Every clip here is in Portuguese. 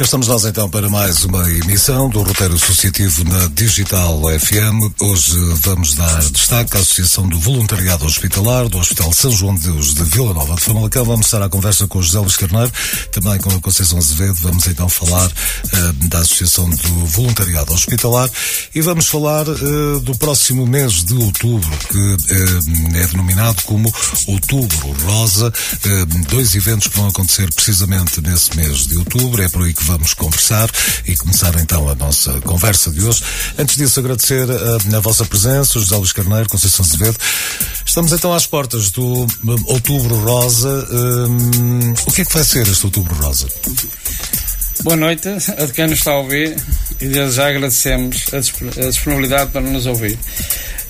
Estamos nós então para mais uma emissão do Roteiro Associativo na Digital FM. Hoje vamos dar destaque à Associação do Voluntariado Hospitalar do Hospital São João de Deus de Vila Nova de Famalicão. Vamos estar à conversa com o José Luís Carneiro, também com a Conceição Azevedo. Vamos então falar uh, da Associação do Voluntariado Hospitalar e vamos falar uh, do próximo mês de outubro, que uh, é denominado como Outubro Rosa. dois eventos que vão acontecer precisamente nesse mês de outubro. É por aí que vamos conversar e começar então a nossa conversa de hoje. Antes disso, agradecer a, a vossa presença, José Luís Carneiro, Conceição Azevedo. Estamos então às portas do um, Outubro Rosa. Um, o que é que vai ser este Outubro Rosa? Boa noite a quem nos está a ouvir e desde já agradecemos a disponibilidade para nos ouvir.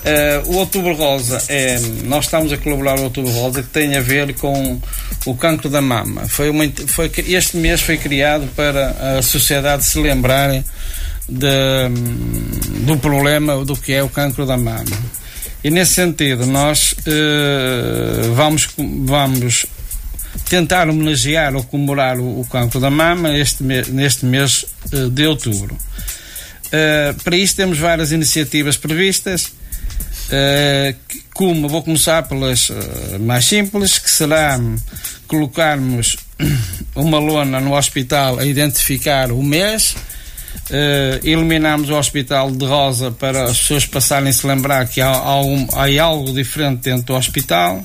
Uh, o Outubro Rosa é. Nós estamos a colaborar no Outubro Rosa que tem a ver com o cancro da mama. Foi uma, foi, este mês foi criado para a sociedade se lembrar de, do problema do que é o cancro da mama. E nesse sentido, nós uh, vamos, vamos tentar homenagear ou comemorar o, o cancro da mama este neste mês uh, de outubro. para isso, temos várias iniciativas previstas como vou começar pelas uh, mais simples, que será colocarmos uma lona no hospital a identificar o mês, uh, o hospital de rosa para as pessoas passarem a se lembrar que há, há, um, há algo diferente dentro do hospital.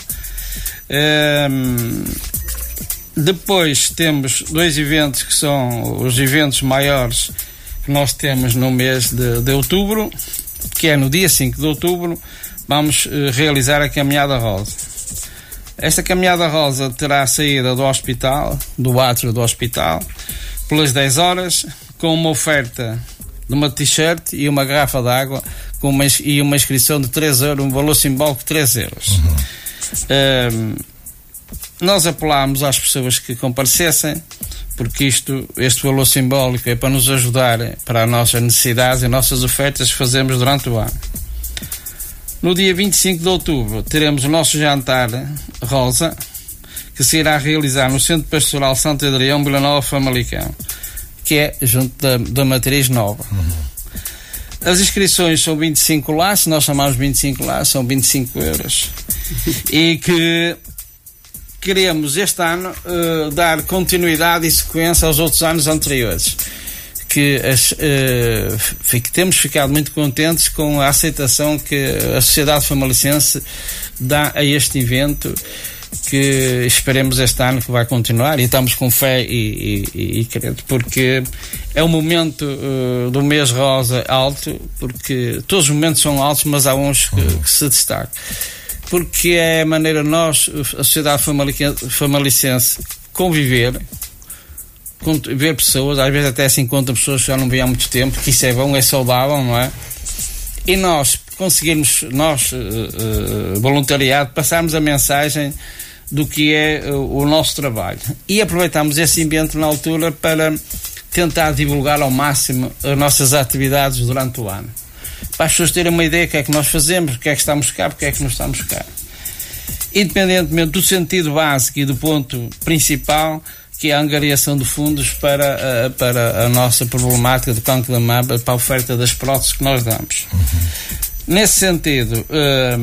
depois temos dois eventos que são os eventos maiores que nós temos no mês de, de outubro que é no dia 5 de outubro, vamos uh, realizar a Caminhada Rosa. Esta Caminhada Rosa terá saída do hospital, do átrio do hospital, pelas 10 horas, com uma oferta de uma t-shirt e uma garrafa de água com uma, e uma inscrição de 3 euros, um valor simbólico de 3 euros. Uhum. Uh, nós apelámos às pessoas que comparecessem porque isto, este valor simbólico é para nos ajudar para as nossas necessidades e nossas ofertas que fazemos durante o ano. No dia 25 de outubro teremos o nosso jantar rosa, que se irá realizar no Centro Pastoral Santo Adrião, Vila Nova, Famalicão, que é junto da, da Matriz Nova. Uhum. As inscrições são 25 lá, se nós chamamos 25 lá, são 25 euros. e que queremos este ano uh, dar continuidade e sequência aos outros anos anteriores. Que as, uh, temos ficado muito contentes com a aceitação que a sociedade famalicense dá a este evento que esperemos este ano que vai continuar. E estamos com fé e, e, e crente, porque é um momento uh, do mês rosa alto, porque todos os momentos são altos, mas há uns que, que se destacam. Porque é a maneira nós, a sociedade famalicense, conviver, ver pessoas, às vezes até se encontram pessoas que já não vêm há muito tempo, que isso é bom, é saudável, não é? E nós conseguirmos, nós, uh, uh, voluntariado, passarmos a mensagem do que é uh, o nosso trabalho. E aproveitamos esse ambiente na altura para tentar divulgar ao máximo as nossas atividades durante o ano para as pessoas terem uma ideia do que é que nós fazemos, o que é que estamos cá, porque é que não estamos cá. Independentemente do sentido básico e do ponto principal, que é a angariação de fundos para, uh, para a nossa problemática do cancro da mama, para a oferta das próteses que nós damos. Uhum. Nesse sentido, uh,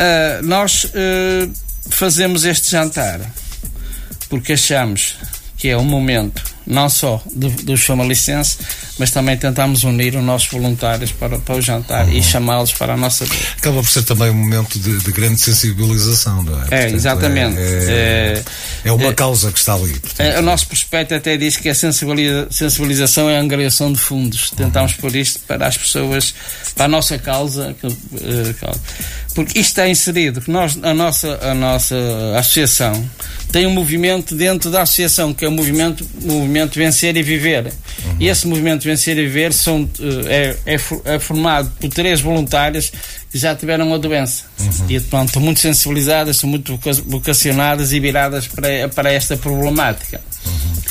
uh, nós eh, fazemos este jantar porque achamos que é um momento não só do, dos famalicenses, mas também tentamos unir os nossos voluntários para, para o jantar uhum. e chamá-los para a nossa. Acaba por ser também um momento de, de grande sensibilização, não é? É, portanto, exatamente. É, é, é uma é, causa que está ali. Portanto, é, o nosso prospecto até diz que a sensibiliza, sensibilização é a angariação de fundos. Tentamos uhum. pôr isto para as pessoas, para a nossa causa. Uh, porque isto está inserido, que nós, a, nossa, a nossa associação tem um movimento dentro da associação, que é o movimento, movimento Vencer e Viver. Uhum. E esse movimento Vencer e Viver são, eh, é, é, é formado por três voluntárias que já tiveram a doença. Uhum. E pronto, estão muito sensibilizadas, são muito vocacionadas e viradas para, para esta problemática. Uhum.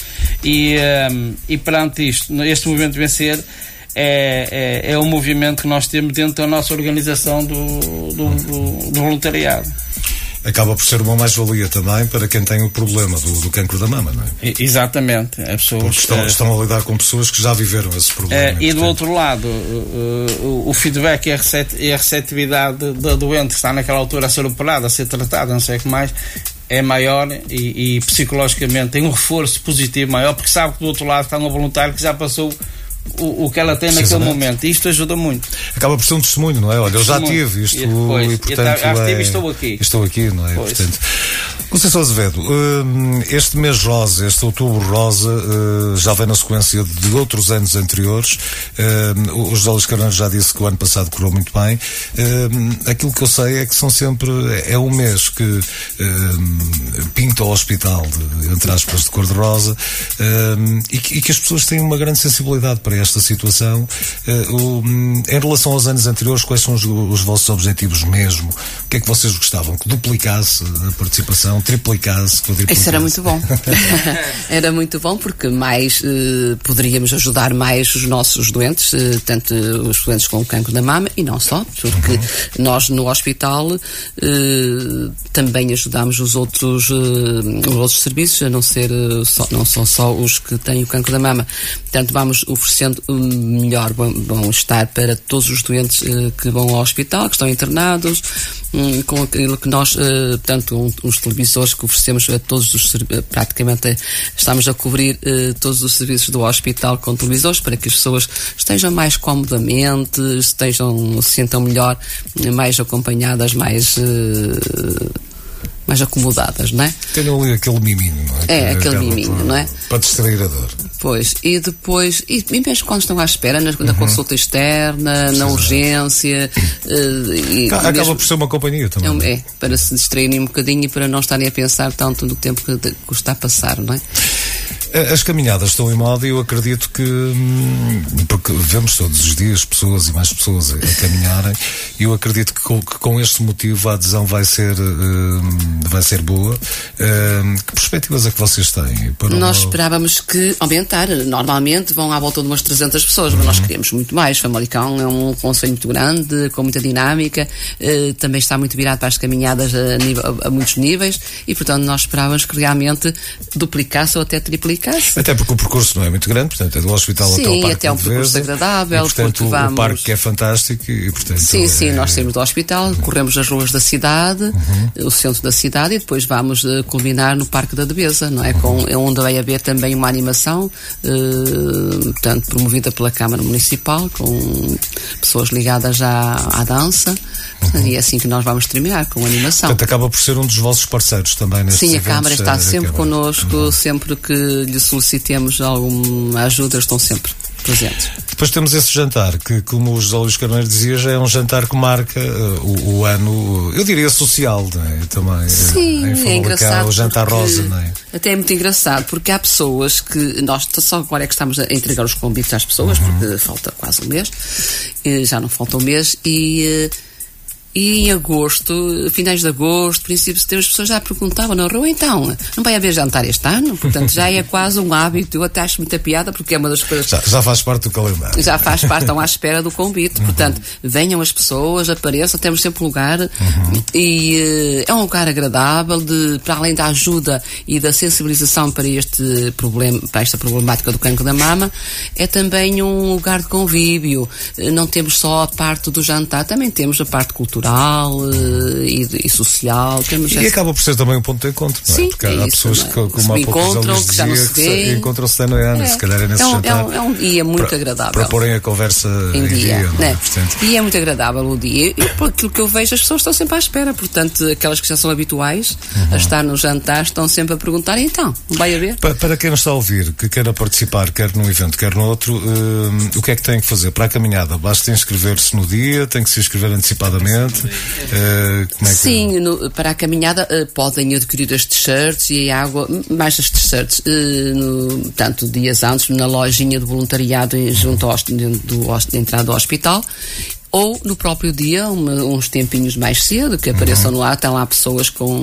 E, um, ehm, e perante isto, este movimento Vencer é, é, é o movimento que nós temos dentro da nossa organização do, do, do, do voluntariado acaba por ser uma mais-valia também para quem tem o problema do, do cancro da mama, não é? Exatamente. As pessoas, Porque estão, é, estão a lidar com pessoas que já viveram esse problema. É, e do outro lado, o, o feedback e a, e a receptividade da doente que está naquela altura a ser operada, a ser tratada, não sei o que mais, é maior e, e psicologicamente tem um reforço positivo maior, porque sabe que do outro lado está um voluntário que já passou o, o que ela tem naquele momento. E isto ajuda muito. Acaba por ser um testemunho, não é? Olha, eu já tive isto e, depois, e portanto. Já tive e estou aqui. Estou aqui, não é? Pois. Portanto, Conceição Azevedo, hum, este mês rosa, este outubro rosa, hum, já vem na sequência de outros anos anteriores. Hum, o José Luís Carneiro já disse que o ano passado correu muito bem. Aquilo que eu sei é que são sempre. É um mês que pinta o hospital, de, entre aspas, de cor-de-rosa, e que as pessoas têm uma grande sensibilidade para esta situação. Em relação aos anos anteriores, quais são os vossos objetivos mesmo? O que é que vocês gostavam? Que duplicasse a participação? Triplicasse, quadriplicasse. Isso era muito bom. era muito bom porque mais eh, poderíamos ajudar mais os nossos doentes, eh, tanto os doentes com cancro da mama e não só, porque uhum. nós no hospital eh, também ajudamos os outros, os outros serviços, a não ser só, não são só os que têm o cancro da mama. Portanto, vamos oferecendo melhor bom-estar para todos os doentes que vão ao hospital, que estão internados, com aquilo que nós, portanto, um, uns televisores que oferecemos a todos os praticamente estamos a cobrir uh, todos os serviços do hospital com televisores para que as pessoas estejam mais comodamente, estejam se sintam melhor, mais acompanhadas, mais uh, mais acomodadas, não é? Tenham ali aquele miminho, não é? É, aquele miminho, não é? Para distrair a dor. Pois, e depois, e, e mesmo quando estão à espera, na, na uhum. consulta externa, na urgência. Uh, e Acaba mesmo, por ser uma companhia também. É, é, para se distraírem um bocadinho e para não estarem a pensar tanto no tempo que, que está a passar, não é? As caminhadas estão em moda e eu acredito que, hum, porque vemos todos os dias pessoas e mais pessoas a, caminharem, e eu acredito que com, que com, este motivo a adesão vai ser, hum, vai ser boa. Hum, que perspectivas é que vocês têm? Para nós esperávamos que aumentar. Normalmente vão à volta de umas 300 pessoas, mas nós uhum. queremos muito mais. Famalicão é um conselho muito grande, com muita dinâmica, uh, também está muito virado para as caminhadas a, nível, a muitos níveis, e portanto nós esperávamos que realmente duplicasse ou até triplicasse até porque o percurso não é muito grande, portanto é do hospital sim, até ao Parque até é um percurso agradável. E, portanto, vamos... o parque é fantástico e, portanto... Sim, sim, é... nós saímos do hospital, uhum. corremos as ruas da cidade, uhum. o centro da cidade e depois vamos uh, culminar no Parque da Devesa, não é? Com, é onde vai haver também uma animação, uh, portanto, promovida pela Câmara Municipal, com pessoas ligadas à, à dança, uhum. e é assim que nós vamos terminar, com animação. Portanto, acaba por ser um dos vossos parceiros também neste Sim, a Câmara está sempre Câmara. connosco, uhum. sempre que lhe solicitemos alguma ajuda, estão sempre presentes. Depois temos esse jantar, que, como o José Luís Carneiro dizia, já é um jantar que marca uh, o, o, ano, eu diria social, é? Também. Eh, Sim, em é engraçado. O jantar rosa, não é? Até é muito engraçado, porque há pessoas que. Nós só agora é que estamos a entregar os convites às pessoas, uhum. porque falta quase um mês, já não falta um mês, e. E em agosto, finais de agosto, princípio de setembro, as pessoas já perguntavam na rua, então, não vai haver jantar este ano? Portanto, já é quase um hábito. Eu até acho muita piada, porque é uma das coisas. Já, já faz parte do calendário. Já faz parte, estão à espera do convite. Uhum. Portanto, venham as pessoas, apareçam, temos sempre lugar. Uhum. E uh, é um lugar agradável, de, para além da ajuda e da sensibilização para este problema, para esta problemática do cancro da mama, é também um lugar de convívio. Não temos só a parte do jantar, também temos a parte cultural cultural uh, e, e, social. Temos e essa... acaba por ser também um ponto de encontro, não é? Sim, Porque é há isso, pessoas é? que, como há encontram, que já não se vê. encontram-se ano ano, é. se calhar é nesse é um, jantar. É um, é um dia muito para, agradável. Para porem a conversa em, em dia. dia é? né? E é muito agradável o dia. E por aquilo que eu vejo, as pessoas estão sempre à espera. Portanto, aquelas que já são habituais uhum. a estar no jantar estão sempre a perguntar: então, vai haver? Para, para quem não está a ouvir, que queira participar, quer num evento, quer no outro, uh, o que é que tem que fazer para a caminhada? Basta inscrever-se no dia, tem que se inscrever antecipadamente. Uh, como é que... Sim, no, para a caminhada uh, podem adquirir as t-shirts e a água, mais as t-shirts, uh, no, tanto dias antes na lojinha de voluntariado junto ao, do, do, entrada do hospital ou no próprio dia, uma, uns tempinhos mais cedo, que apareçam uhum. no ar, estão lá pessoas com,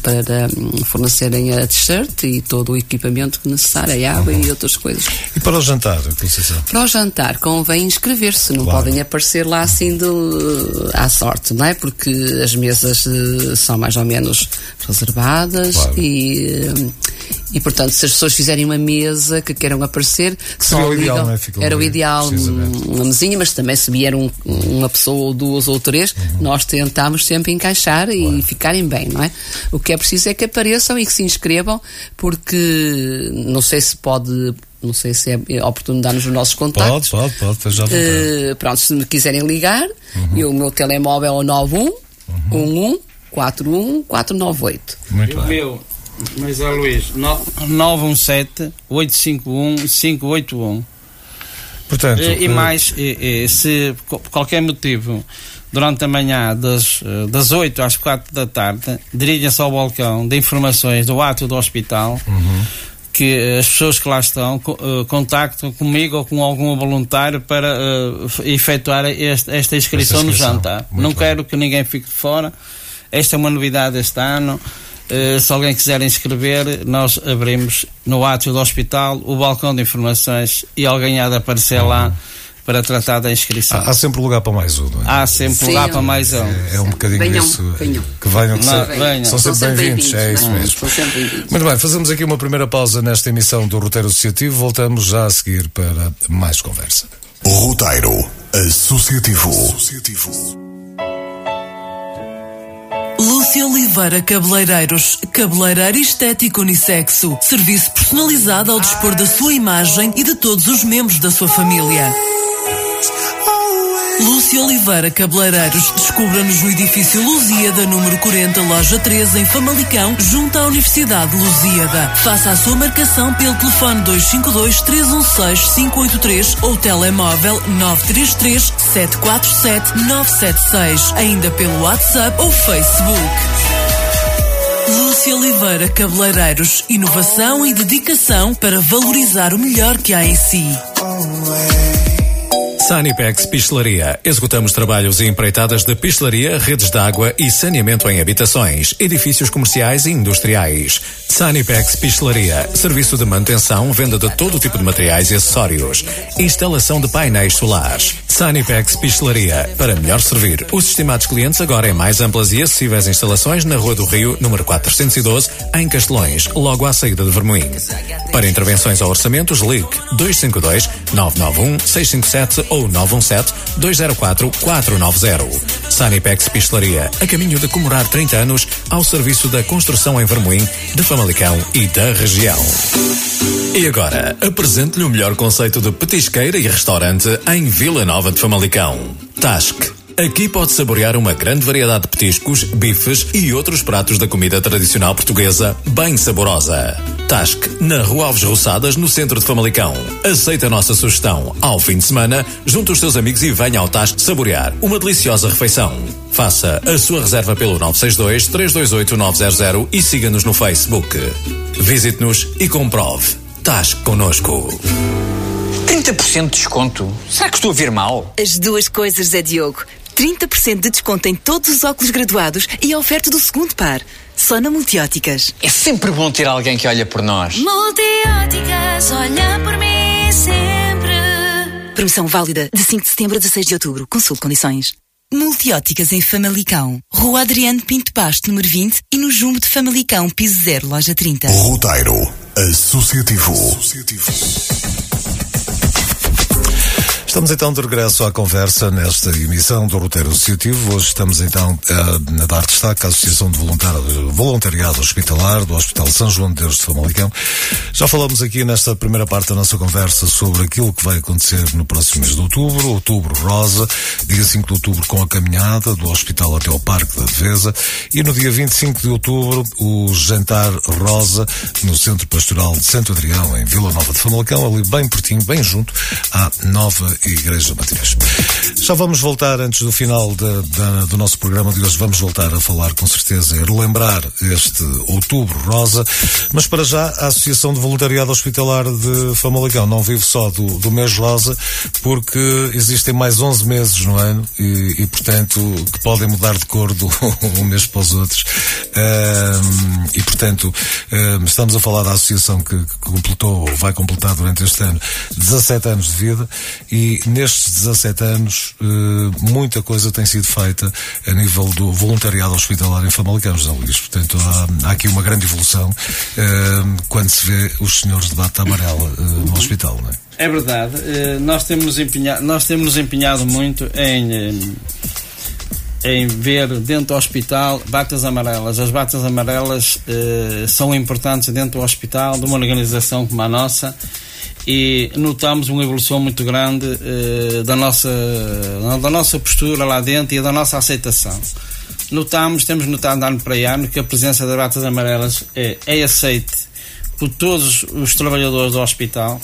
para um, fornecerem a t-shirt e todo o equipamento necessário, a água uhum. e outras coisas. E para o jantar, Conceição? Para o jantar, convém inscrever-se, não claro. podem aparecer lá assim do, à sorte, não é? Porque as mesas uh, são mais ou menos reservadas claro. e. E, portanto, se as pessoas fizerem uma mesa que queiram aparecer, Seria o ideal, não é? era o ideal, uma mesinha, mas também se vier um, uma pessoa ou duas ou três, uhum. nós tentamos sempre encaixar e ficarem bem, não é? O que é preciso é que apareçam e que se inscrevam, porque não sei se pode não sei se é oportuno dar-nos os nossos contactos. Pode, pode, pode, já uh, Pronto, se me quiserem ligar, uhum. eu, o meu telemóvel é o 91 uhum. 11 41 498. Muito bem. Meu, mas é Luís, 917 851 581. Portanto, e, e mais, e, e, se por qualquer motivo, durante a manhã, das, das 8 às 4 da tarde, dirigem-se ao balcão de informações do ato do hospital. Uhum. Que as pessoas que lá estão uh, contactam comigo ou com algum voluntário para uh, efetuar este, esta inscrição, inscrição no jantar. Muito Não bem. quero que ninguém fique de fora. Esta é uma novidade este ano. Uh, se alguém quiser inscrever, nós abrimos no átrio do hospital o balcão de informações e alguém há de aparecer uhum. lá para tratar da inscrição. Há, há, sempre lugar para mais um, não é? Há sempre Sim, lugar para mais um. É, é um bocadinho venham, isso. Venham. Que venham, que não, venham. são sempre bem-vindos. Bem é isso não, mesmo. Muito bem, fazemos aqui uma primeira pausa nesta emissão do Roteiro Associativo. Voltamos já a seguir para mais conversa. Roteiro Associativo. Associativo. Lúcia Oliveira Cabeleireiros, cabeleireiro estético unissexo, serviço personalizado ao dispor da sua imagem e de todos os membros da sua família. Lúcia Oliveira Cabeleireiros. Descubra-nos no edifício Lusíada, número 40, loja 13, em Famalicão, junto à Universidade Lusíada. Faça a sua marcação pelo telefone 252 316 583 ou telemóvel 933 747 976. Ainda pelo WhatsApp ou Facebook. Lúcia Oliveira Cabeleireiros. Inovação e dedicação para valorizar o melhor que há em si. Sanipex Pistelaria. Executamos trabalhos e empreitadas de pistelaria, redes de água e saneamento em habitações, edifícios comerciais e industriais. Sanipex Pistelaria. Serviço de manutenção, venda de todo tipo de materiais e acessórios. Instalação de painéis solares. Sanipex Pistelaria. Para melhor servir os estimados clientes agora em mais amplas e acessíveis instalações na Rua do Rio, número 412, em Castelões, logo à saída de Vermoim. Para intervenções ou orçamentos, ligue 252 991 657 ou 917-204-490. Sanipex Pistelaria, a caminho de comemorar 30 anos ao serviço da construção em Vermoim, de Famalicão e da região. E agora, apresento-lhe o melhor conceito de petisqueira e restaurante em Vila Nova de Famalicão. Tasque Aqui pode saborear uma grande variedade de petiscos, bifes e outros pratos da comida tradicional portuguesa, bem saborosa. Tasque, na Rua Alves Roçadas, no centro de Famalicão. Aceita a nossa sugestão. Ao fim de semana, junte os seus amigos e venha ao Tasque saborear uma deliciosa refeição. Faça a sua reserva pelo 962 328 900 e siga-nos no Facebook. Visite-nos e comprove. Tasque connosco. 30% de desconto? Será que estou a ver mal? As duas coisas, é Diogo. 30% de desconto em todos os óculos graduados e a oferta do segundo par. Só na Multióticas. É sempre bom ter alguém que olha por nós. Multióticas, olha por mim sempre. Promoção válida de 5 de setembro a 16 de outubro. Consulte condições. Multióticas em Famalicão. Rua Adriano Pinto Basto, número 20 e no Jumbo de Famalicão, piso 0, loja 30. Roteiro Associativo. Associativo. Estamos então de regresso à conversa nesta emissão do Roteiro Associativo. Hoje estamos então a, a dar destaque à Associação de Voluntariado Hospitalar do Hospital São João de Deus de Famalicão. Já falamos aqui nesta primeira parte da nossa conversa sobre aquilo que vai acontecer no próximo mês de outubro, outubro rosa, dia 5 de outubro com a caminhada do hospital até ao Parque da Defesa e no dia 25 de outubro o jantar rosa no Centro Pastoral de Santo Adrião, em Vila Nova de Famalicão, ali bem pertinho, bem junto à nova Igreja Matriz. Já vamos voltar antes do final de, de, do nosso programa de hoje, vamos voltar a falar com certeza e relembrar este outubro rosa, mas para já a Associação de Voluntariado Hospitalar de Famalicão não vive só do, do mês rosa, porque existem mais 11 meses no ano e, e portanto, que podem mudar de cor do um mês para os outros. Um, e portanto, um, estamos a falar da associação que, que completou, ou vai completar durante este ano, 17 anos de vida e nestes 17 anos uh, muita coisa tem sido feita a nível do voluntariado hospitalar em Famalicão, José Luís. Portanto, há, há, aqui uma grande evolução uh, quando se vê os senhores de bata amarela uh, no hospital, não é? É verdade. nós temos empenhado, nós temos empenhado muito em em ver dentro do hospital batas amarelas. As batas amarelas eh, são importantes dentro do hospital, de uma organização como a nossa, e notamos uma evolução muito grande eh, da, nossa, da nossa postura lá dentro e da nossa aceitação. Notamos, temos notado ano para ano, que a presença das batas amarelas é, é aceite por todos os trabalhadores do hospital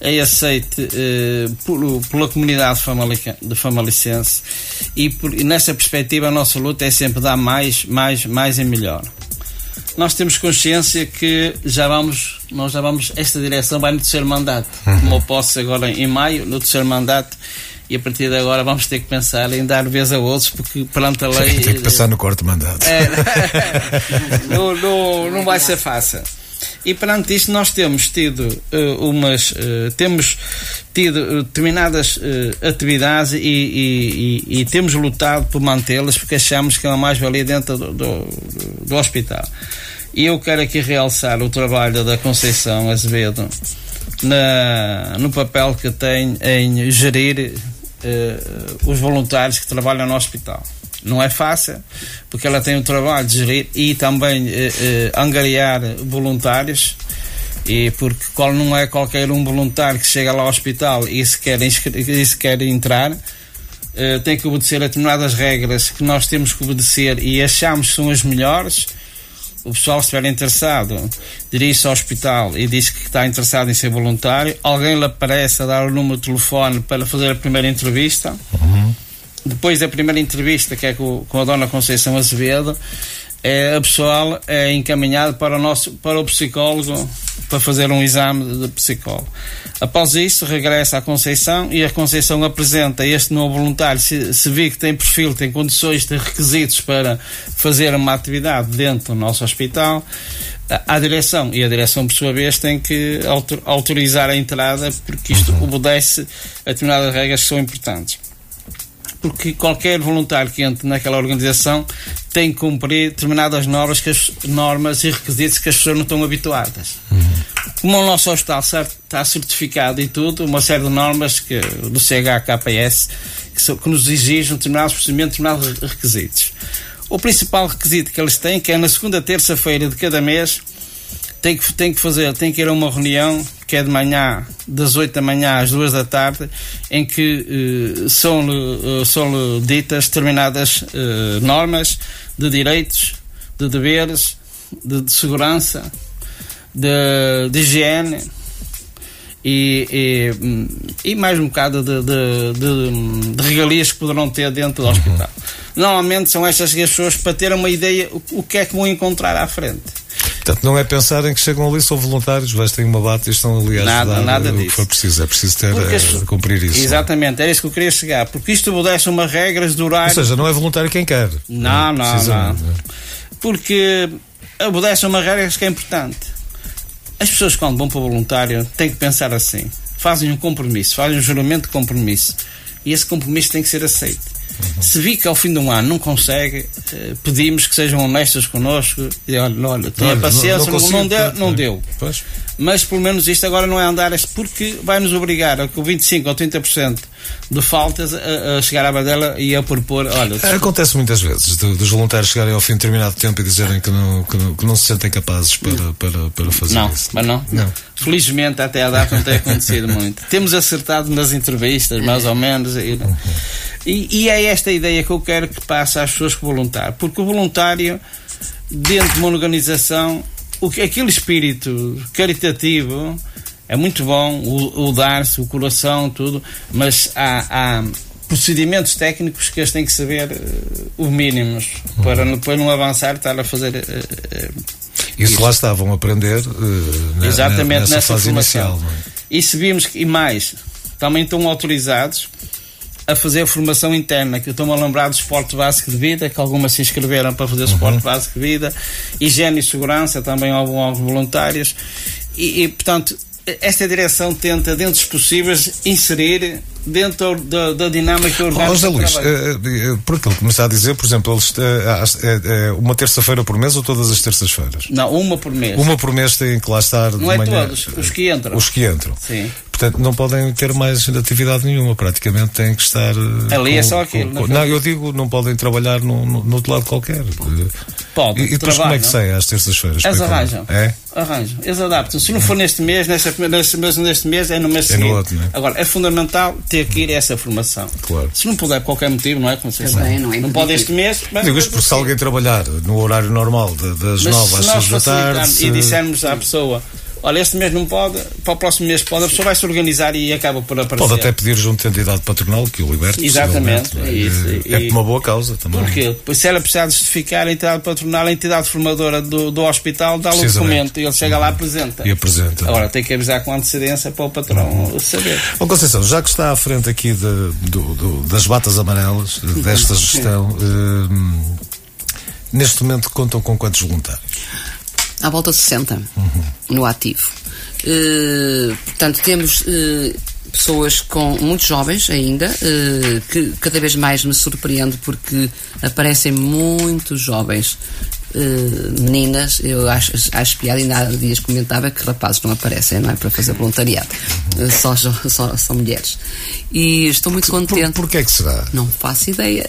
é aceite eh, por, pela comunidade de famalicense e, por, e nessa perspectiva a nossa luta é sempre dar mais, mais, mais e melhor. Nós temos consciência que já vamos, nós já vamos, esta direção vai no terceiro mandato, uhum. como eu posso agora em maio, no terceiro mandato, e a partir de agora vamos ter que pensar em dar vez a outros, porque perante a lei. Tem que pensar no quarto mandato. É, não, não, não vai ser fácil. E perante isto nós temos tido uh, umas uh, temos tido uh, determinadas atividades e, e, e, e, temos lutado por mantê-las porque achamos que é uma mais-valia dentro do, do, do, hospital. E eu quero aqui realçar o trabalho da Conceição Azevedo na, no papel que tem em gerir os voluntários que trabalham no hospital. Não é fácil, porque ela tem o trabalho de gerir e também eh, eh, angariar voluntários, e porque qual não é qualquer um voluntário que chega lá ao hospital e se quer, e se quer entrar, eh, tem que obedecer a determinadas regras que nós temos que obedecer e achamos que são as melhores. O pessoal, se estiver interessado, dirige-se ao hospital e diz que está interessado em ser voluntário. Alguém lhe aparece a dar o número de telefone para fazer a primeira entrevista. Uhum depois da primeira entrevista, que é com, com a dona Conceição Azevedo, é, a pessoa é encaminhada para o, nosso, para o psicólogo para fazer um exame de psicólogo. Após isso, regressa à Conceição e a Conceição apresenta este novo voluntário. Se, se vir que tem perfil, tem condições, tem requisitos para fazer uma atividade dentro do nosso hospital, à direção. E a direção, por sua vez, tem que autorizar a entrada porque isto obedece a determinadas regras que são importantes porque qualquer voluntário que entre naquela organização tem que cumprir determinadas normas, que as, normas e requisitos que as pessoas não estão habituadas. Uhum. Como o nosso hospital está certificado e tudo, uma série de normas que, do CHKPS que, são, que nos exigem determinados procedimentos, determinados requisitos. O principal requisito que eles têm, que é na segunda terça-feira de cada mês, tem que, tem que fazer, tem que ir a uma reunião que é de manhã, das 8 da manhã às 2 da tarde, em que uh, são, uh, são ditas determinadas uh, normas de direitos, de deveres, de, de segurança, de, de higiene e, e, e, mais um bocado de, de, de, regalias que poderão ter dentro do hospital. Uhum. Normalmente são estas as pessoas para ter uma ideia o, o que é que vão encontrar à frente. Portanto, não é pensar em que chegam ali, são voluntários, vestem uma bata e estão ali a nada, ajudar nada disso. o que for preciso. É preciso ter, a, cumprir isso. Exatamente, era isso que eu queria chegar. Porque isto obedece uma regras de horário. Ou seja, não é voluntário quem quer. Não, não, não. não. Porque obedece uma regras que é importante. As pessoas, quando vão para o voluntário, têm que pensar assim. Fazem um compromisso, fazem um juramento de compromisso. E esse compromisso tem que ser aceito. Uhum. Se vi que ao fim de um ano não consegue, eh, pedimos que sejam honestos connosco e olha, olha tenha olha, paciência, não, não, consigo, não, deu, não deu. Pois. Mas pelo menos isto agora não é andar porque vai nos obrigar a que o 25 ou 30% de faltas a, a, chegar à badela e a propor, olha... Acontece muitas vezes de, dos voluntários chegarem ao fim de determinado tempo e dizerem que não, que não, que não se sentem capazes para, para, para fazer não, isso. Mas não, não. Felizmente até a data não tem acontecido muito. Temos acertado nas entrevistas, mais ou menos. E, uhum. E, e, é esta a ideia que eu quero que passe às pessoas que voluntário. Porque o voluntário, dentro de uma organização, o, aquele espírito caritativo é muito bom o, o dar-se, o coração, tudo, mas há, há procedimentos técnicos que eles têm que saber uh, o mínimos para depois não avançar estar a fazer uh, uh, isso lá estavam a aprender na, exatamente nessa, nessa fase formação inicial. é? e se vimos que, e mais também estão autorizados a fazer a formação interna, que eu estou-me a lembrar do esporte básico de vida, que algumas se inscreveram para fazer o esporte básico de vida, higiene e segurança, também houve alguns voluntários, e, e, portanto, esta direção tenta, dentro dos possíveis, inserir dentro da, da dinâmica Ó, orgânica José Luís, eh, eh, por aquilo que começar a dizer, por exemplo, eles, eh, uma terça-feira por mês ou todas as terças-feiras? Não, uma por mês. Uma por mês têm que lá estar de Não é manhã. todos, os que entram. Os que entram. Sim. Portanto, não podem ter mais atividade nenhuma, praticamente têm que estar. eh, Ali é só aquilo, com- não é? não, eu digo, não podem trabalhar no, no, no outro lado qualquer. Pode, E, e depois como é que trabalham. sai às terças-feiras? Eles arranjam. É? Arranjam. Eles adaptam. Se não for neste mês, neste, neste, mês, neste mês, é no mês É no seguinte. outro, não é? Agora, é fundamental ter que ir a essa formação. Claro. Se não puder, por qualquer motivo, não é? Como vocês Também não é não pode este mês. mas- Digo isto porque se alguém trabalhar no horário normal, de- das Mas 9 às se nós 6 da tarde. se- e dissermos à pessoa, olha, este mês não pode, para o próximo mês pode, a pessoa vai se organizar e acaba por aparecer. Pode até pedir junto à entidade patronal que o liberte. Exatamente, possivelmente, isso, é? e- É por uma boa causa também. Porquê? Pois se ela precisar de justificar a entidade patronal, a entidade formadora do, do hospital dá-lhe o documento e ele chega lá e apresenta. E apresenta. Agora tem que avisar com antecedência para o patrão saber. Ó Conceição, já que está à frente aqui de- do- do- das batas amarelas, eh, desta gestão, eh, neste momento contam com quantos voluntários? À volta de 60 no ativo. Eh, portanto, temos eh, pessoas com muito jovens ainda, eh, que cada vez mais me surpreende porque aparecem muito jovens. Eh, meninas, eu acho, acho piada, ainda há dias comentava que rapazes não aparecem, não é? Para fazer voluntariado. Eh, só, só, só mulheres. E estou muito contente. Por, porquê é que será? Não faço ideia.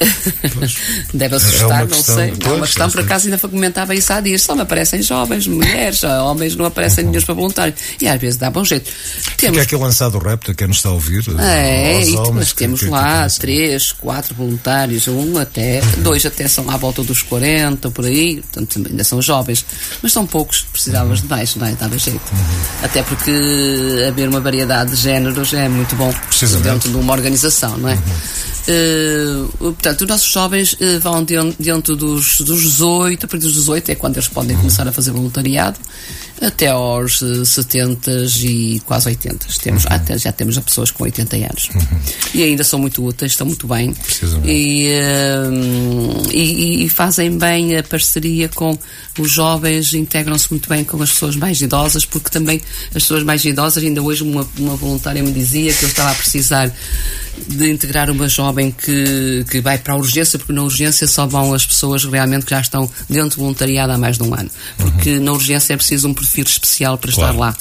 Deve É assustar, uma não questão- sei. Não, é uma pois, questão, por pois. acaso, ainda comentava isso há dias. Só me aparecem jovens, mulheres, homens, não aparecem nenhum para voluntário. E às vezes dá bom jeito. Fica Temos, aqui lançado o repto, quem nos está a ouvir? é, aos e mas que- temos que- que lá três, quatro voluntários, um até, dois até são à volta dos 40, por aí, portanto ainda são jovens, mas são poucos, precisávamos de mais, não é? Dava jeito. Até porque haver uma variedade de géneros é muito bom dentro de uma organização, não é? Eh, portanto, os nossos jovens eh, vão dentro, dentro dos, dos 18, a partir dos 18 é quando eles podem começar a fazer voluntariado, até aos eh, 70 e quase 80. Temos, até, já temos pessoas com 80 anos. E ainda são muito úteis, estão muito bem. Precisamente. E, eh, e, e fazem bem a parceria com os jovens, integram-se muito bem com as pessoas mais idosas, porque também as pessoas mais idosas, ainda hoje uma, uma voluntária me dizia que eu estava a precisar de integrar uma jovem que, que vai para a urgência, porque na urgência só vão as pessoas realmente que já estão dentro do voluntariado há mais de um ano. Porque na urgência é preciso um perfil especial para Claro. estar lá.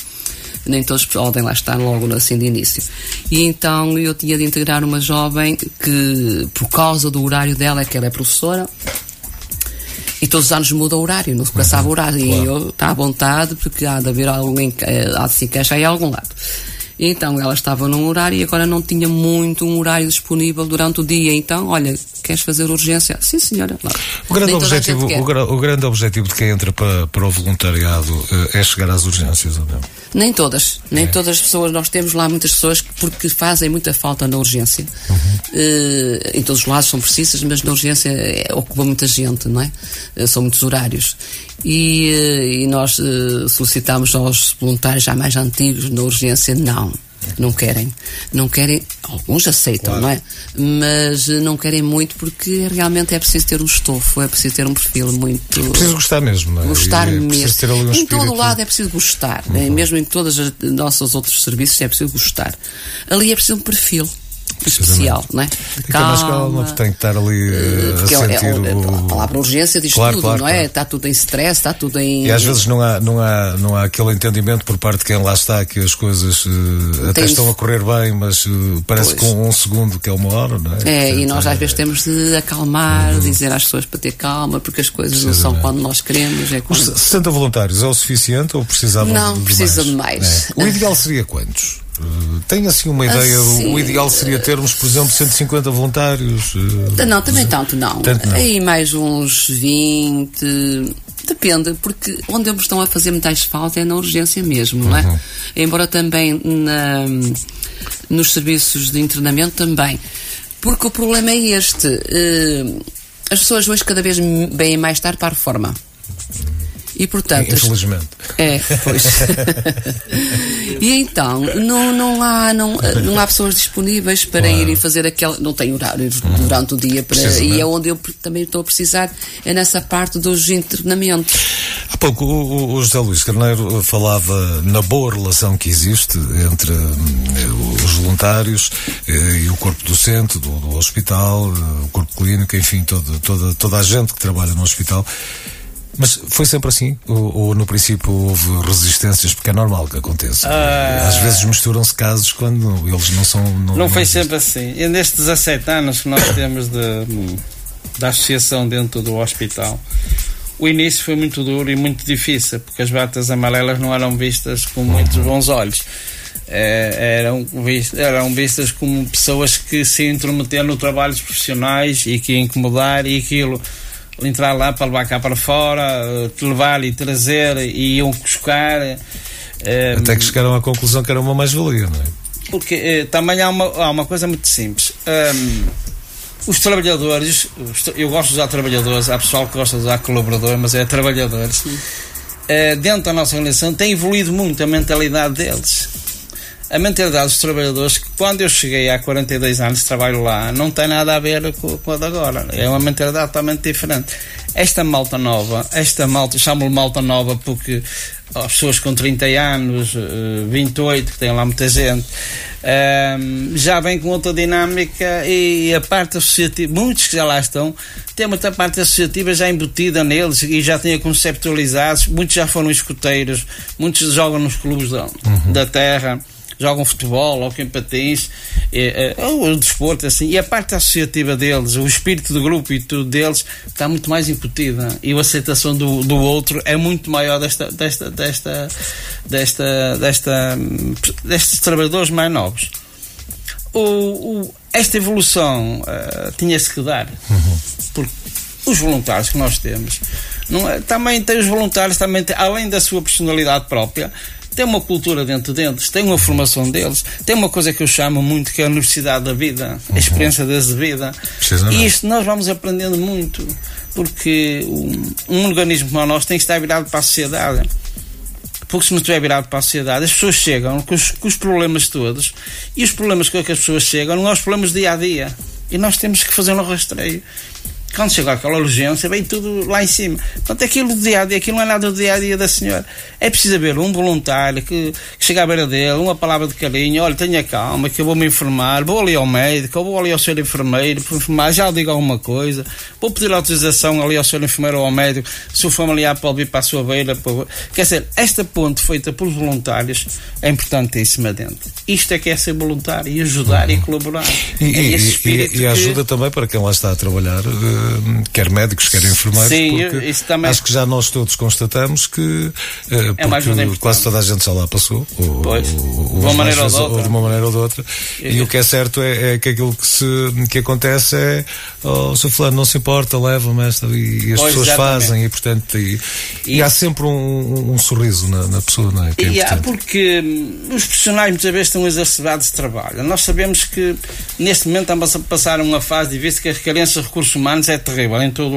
Nem todos podem lá estar logo assim de início. E então eu tinha de integrar uma jovem que, por causa do horário dela, é que ela é professora, e todos os anos muda o horário, não se passava o horário. E eu está à vontade, porque há de haver alguém, que- eh, há de se encaixar em algum lado. E Então ela estava num horário e agora não tinha muito um horário disponível durante o dia. Então, olha, queres fazer urgência? Sim, senhora. O grande, objetivo, o, gra- o grande objetivo de quem entra para, para o voluntariado eh, é chegar às urgências, ou não? Nem todas. Nem É. todas as pessoas. Nós temos lá muitas pessoas que, porque fazem muita falta na urgência. Uhum. Eh, em todos os lados são precisas, mas na urgência é, ocupa muita gente, não é? Eh, são muitos horários. E, eh, e nós eh, solicitamos aos voluntários já mais antigos na urgência, não. Não querem. Não querem. Alguns aceitam, não é? Mas eh, não querem muito porque realmente é preciso ter um estofo, é preciso ter um perfil muito. Preciso gostar mesmo, não é? Gostar é mesmo. um em espírito- Uhum. todo o lado é preciso gostar. né? Mesmo em todos os nossos outros serviços é preciso gostar. Ali é preciso um perfil especial, não é? De Tem que ter mais calma, porque tem que estar ali Porque a é- é- sentir é- o... a palavra urgência diz Claro, tudo, claro, não é? claro. Está tudo em stress, está tudo em. E às vezes não há, não, há, não há aquele entendimento por parte de quem lá está que as coisas eh, até estão a correr bem, mas eh, parece Pois. com um segundo que é uma hora, não é? É, e Portanto, nós às é- vezes temos de acalmar, dizer às pessoas para ter calma, porque as coisas não são quando nós queremos, é Os quando. 60 voluntários é o suficiente ou precisavam Não, de, de precisa mais? de mais. É. O ideal seria quantos? Eh, Tem assim uma ideia, do- Assim, o ideal seria termos, por exemplo, 150 voluntários? eh, Não, também tanto não. Tanto não. Aí mais uns 20. Depende, porque onde eles estão a fazer muitas falta é na urgência mesmo, não é? Uhum. Embora também na, nos serviços de internamento também. Porque o problema é este. Uh, as pessoas hoje cada vez vêm mais tarde para a reforma. E portanto. Infelizmente. É, pois. e então, não, não, há, não, não há pessoas disponíveis para claro. irem fazer aquele. Não tem horários uhum. durante o dia para. E é onde eu também estou a precisar, é nessa parte dos internamentos. Há pouco o, o José Luís Carneiro falava na boa relação que existe entre hum, os voluntários eh, e o corpo docente do, do hospital, eh, o corpo clínico, enfim, todo, toda, toda a gente que trabalha no hospital. Mas foi sempre assim? Ou, ou, no princípio houve resistências? Porque é normal que aconteça. Ah, Às vezes misturam-se casos quando eles não são. Não, não foi sempre assim. E nestes 17 anos que nós temos de, da associação dentro do hospital, o início foi muito duro e muito difícil, porque as batas amarelas não eram vistas com muitos bons olhos. É, eram, vistas, eram vistas como pessoas que se intrometeram no trabalhos profissionais e que incomodar e aquilo entrar lá para levar cá para fora, te levar e trazer e iam buscar. Eh, Até que chegaram à conclusão que era uma mais-valia, não é? Porque eh, também há uma, há uma coisa muito simples. Um, os trabalhadores, eu gosto de usar trabalhadores, há pessoal que gosta de usar colaborador, mas é trabalhadores. Uh, dentro da nossa organização tem evoluído muito a mentalidade deles a mentalidade dos trabalhadores que quando eu cheguei há 42 anos de trabalho lá não tem nada a ver com, com a de agora. É uma mentalidade totalmente diferente. Esta malta nova, esta malta, chamo-lhe malta nova porque as pessoas com 30 anos, 28, eh, que tem lá muita gente, ehm, já vem com outra dinâmica e a parte associativa, muitos que já lá estão, têm muita parte associativa já embutida neles e já têm conceptualizados, muitos já foram escuteiros, muitos jogam nos clubes da, uhum. da terra jogam futebol, ou quem patins, é, é, ou o desporto, assim, e a parte associativa deles, o espírito do grupo e tudo deles está muito mais incutida e a aceitação do, do outro é muito maior desta, desta, desta, desta, desta, destes trabalhadores mais novos. O, o, esta evolução uh, tinha-se que dar, uhum. porque os voluntários que nós temos, é, também tem os voluntários, também tem, além da sua personalidade própria, tem uma cultura dentro deles, tem uma formação deles, tem uma coisa que eu chamo muito que é a universidade da vida, a uhum. experiência da vida. E isto nós vamos aprendendo muito, porque um, um organismo como o nosso tem que estar virado para a sociedade porque se não estiver virado para a sociedade, as pessoas chegam com os, com os, problemas todos e os problemas com que as pessoas chegam não são os problemas do dia a dia. E nós temos que fazer um rastreio quando chegou aquela urgência, vem tudo lá em cima. Portanto, aquilo do dia a dia, aquilo não é nada do dia a dia da senhora. É preciso haver um voluntário que, que chega à beira dele, uma palavra de carinho: olha, tenha calma, que eu vou me informar, vou ali ao médico, ou vou ali ao senhor enfermeiro, para informar, já digo alguma coisa, vou pedir autorização ali ao senhor enfermeiro ou ao médico, se o familiar pode vir para a sua beira. Para... Quer dizer, esta ponte feita pelos voluntários é importantíssima dentro. Isto é que é ser voluntário e ajudar uhum. e colaborar. E, é e, e, e ajuda que... também para quem lá está a trabalhar eh, quer médicos, quer enfermeiros, Sim, isso também... acho que já nós todos constatamos que uh, é mais quase toda a gente já lá passou, ou, pois, ou, de, uma maneira vezes, ou, de uma maneira ou de outra, e, e o que é certo é, é, que aquilo que, se, que acontece é oh, o seu fulano não se importa, leva-me esta, e, e as pois, pessoas exatamente. fazem, e portanto, e, e, há sempre um, um sorriso na, na, pessoa, não é? Que é e há, porque hum, os profissionais muitas vezes estão exacerbados de trabalho. Nós sabemos que neste momento estamos a passar uma fase de vista que as carências de recursos humanos é terrível. Em todo,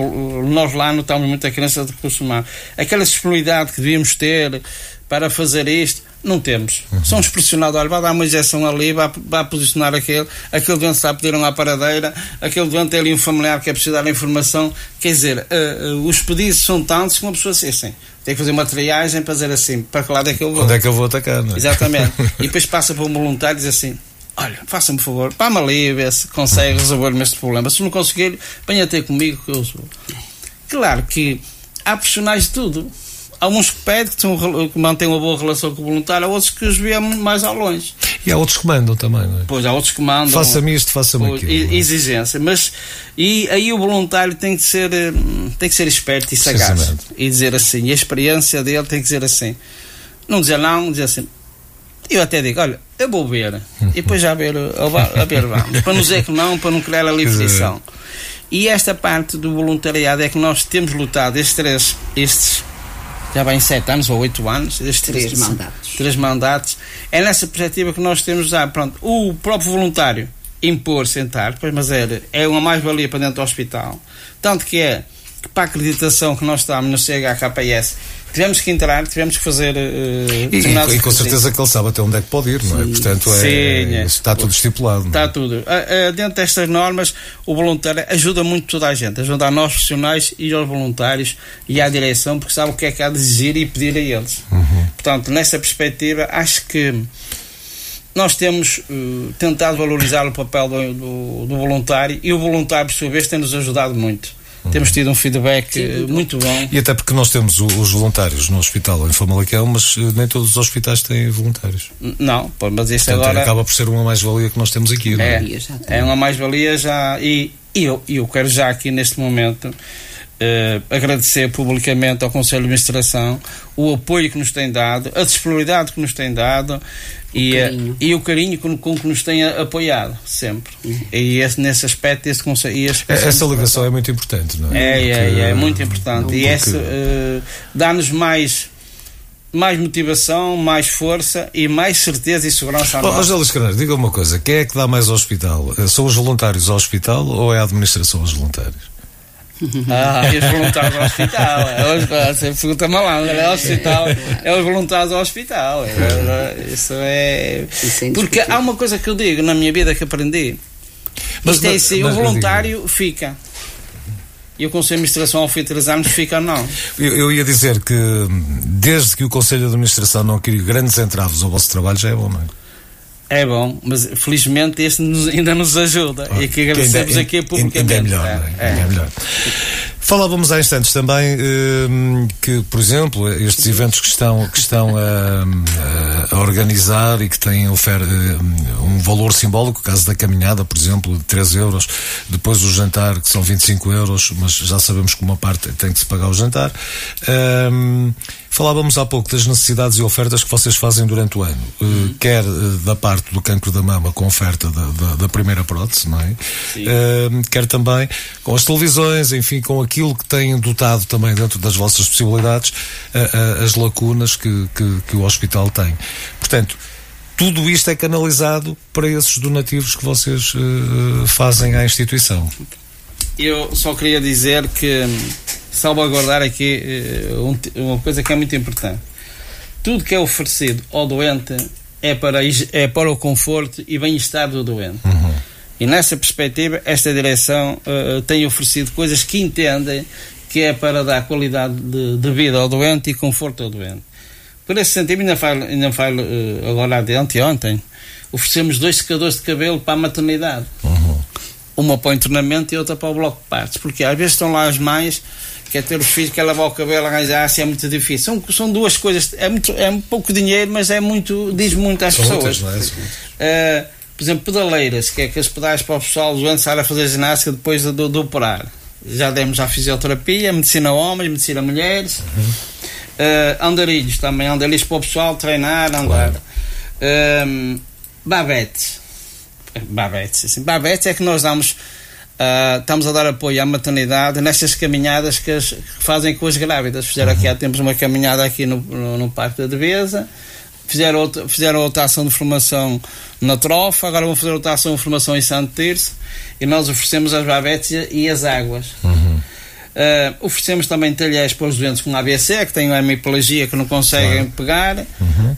nós lá notamos muita carência de recursos humanos. Aquela disponibilidade que devíamos ter para fazer isto, não temos. Uhum. Somos pressionados, olha, vai dar uma injeção ali, vai, vai posicionar aquele, aquele doente está a pedir uma paradeira, aquele doente tem ali um familiar que é preciso dar informação. Quer dizer, uh, uh, os pedidos são tantos que uma pessoa assim, assim tem que fazer uma triagem para dizer assim, para que lado é que eu vou? Onde é que eu vou atacar, não é? Exatamente. e depois passa para um voluntário e diz assim, olha, faça-me por favor, para-me ali ver se consegue resolver-me este problema. Se não conseguir, venha ter comigo que eu sou. Claro que há profissionais de tudo. Há uns que pedem, que, são, que mantêm uma boa relação com o voluntário, há outros que os vêem mais ao longe. E há outros que mandam também, não é? Pois, há outros que mandam. Faça-me isto, faça-me aquilo. É? Exigência. Mas e aí o voluntário tem que ser, eh, tem que ser esperto e sagaz. E dizer assim. E a experiência dele tem que dizer assim. Não dizer não, dizer assim. Eu até digo, olha, eu vou ver. E depois já ver, a ver vamos. Para não dizer que não, para não criar ali frição. E esta parte do voluntariado é que nós temos lutado estes três, estes já vai em sete anos ou oito anos, estes Três três, mandatos. três mandatos. É nessa perspectiva que nós temos já, pronto, o próprio voluntário impor, sentar, pois, mas é, é uma mais-valia para dentro do hospital. Tanto que é que para a acreditação que nós estamos no CHKPS, tivemos que entrar, tivemos que fazer. eh, E, e- e com requisitos. certeza que ele sabe até onde é que pode ir, não é? Portanto, é, Sim, é. isso está tudo estipulado. é? Está tudo. Ah, ah, dentro destas normas, o voluntário ajuda muito toda a gente, ajuda a nós profissionais e aos voluntários e à direção, porque sabe o que é que há de exigir e pedir a eles. Portanto, nessa perspectiva, acho que nós temos eh, tentado valorizar o papel do, do- do voluntário e o voluntário, por sua vez, tem-nos ajudado muito. Temos tido um feedback eh, muito bom. E até porque nós temos o- os voluntários no hospital em Famalicão, mas eh, nem todos os hospitais têm voluntários. Não, pô, mas isto Portanto, agora. acaba por ser uma mais-valia que nós temos aqui, não é? É, é uma mais-valia já. E, e eu, e eu quero já aqui neste momento eh, agradecer publicamente ao Conselho de Administração o apoio que nos tem dado, a disponibilidade que nos tem dado e, eh, e o carinho com, com que nos tem apoiado, sempre. E esse, nesse aspecto, esse conselho. e esse Essa Conselho de ligação é muito importante, não é? é, é, é, é muito importante. E porque- esse eh, dá-nos mais, mais motivação, mais força e mais certeza e segurança a Ó, ó, nós. José Luís Carneiro, diga uma coisa: quem é que dá mais ao hospital? Eh, São os voluntários ao hospital ou é a administração aos voluntários? Ah, e os voluntários ao hospital. É os, você pergunta malandra, é o hospital, é os voluntários ao hospital. É, isso é. Porque há uma coisa que eu digo na minha vida que aprendi. Mas- Isto é assim, mas- o voluntário fica. E o Conselho de Administração ao fim de três anos fica ou não. Eu, eu ia dizer que desde que o Conselho de Administração não crie grandes entraves ao vosso trabalho já é bom, não é? É bom, mas felizmente este nos- ainda nos ajuda. e que agradecemos ainda- aqui publicamente. Ainda é melhor, é? Ainda é melhor. Falávamos há instantes também hum, que, por exemplo, estes eventos que estão, que estão a, a organizar e que têm ofer, hum, um valor simbólico, o caso da caminhada, por exemplo, de 3 euros, depois o jantar, que são 25 euros, mas já sabemos que uma parte tem que se pagar o jantar. Hum, falávamos há pouco das necessidades e ofertas que vocês fazem durante o ano, eh, quer eh, da parte do cancro da mama com oferta da, da, da primeira prótese, não é? Quer também com as televisões, enfim, com aquilo que têm dotado também dentro das vossas possibilidades, eh, eh, as lacunas que, que, que o hospital tem. Portanto, tudo isto é canalizado para esses donativos que vocês eh, fazem à instituição. Eu só queria dizer que hum, salvaguardar aqui eh, um uma coisa que é muito importante. Tudo que é oferecido ao doente é para, é para o conforto e bem-estar do doente. E nessa perspectiva, esta direção eh, tem oferecido coisas que entendem que é para dar qualidade de, de vida ao doente e conforto ao doente. Por esse sentido, ainda falo, ainda falo eh, agora adiante, ontem, oferecemos dois secadores de cabelo para a maternidade uma para o internamento e outra para o bloco de partes. Porque às vezes estão lá as mães, quer ter os filhos, quer lavar o cabelo, arranjar se é muito difícil. São, são duas coisas, é, muito, é pouco dinheiro, mas é muito, diz muito às São pessoas. úteis, não é? Uh, por exemplo, pedaleiras, que é aqueles pedais para o pessoal estar a fazer ginástica depois de, de, de operar. Já demos a fisioterapia, medicina homens, medicina mulheres. Uh, andarilhos também, andarilhos para o pessoal treinar, andar. Um, babetes. Babetes, assim. Babetes é que nós damos. ah, estamos a dar apoio à maternidade nestas caminhadas que, as- que fazem com as grávidas. Fizeram aqui há tempos uma caminhada aqui no, no, no Parque da Devesa, fizeram outra, fizeram outra ação de formação na Trofa, agora vão fazer outra ação de formação em Santo Tirso e nós oferecemos as babetes e- as águas. Uh, oferecemos também talheres para os doentes com ABC, que têm uma hemiplegia que não conseguem pegar,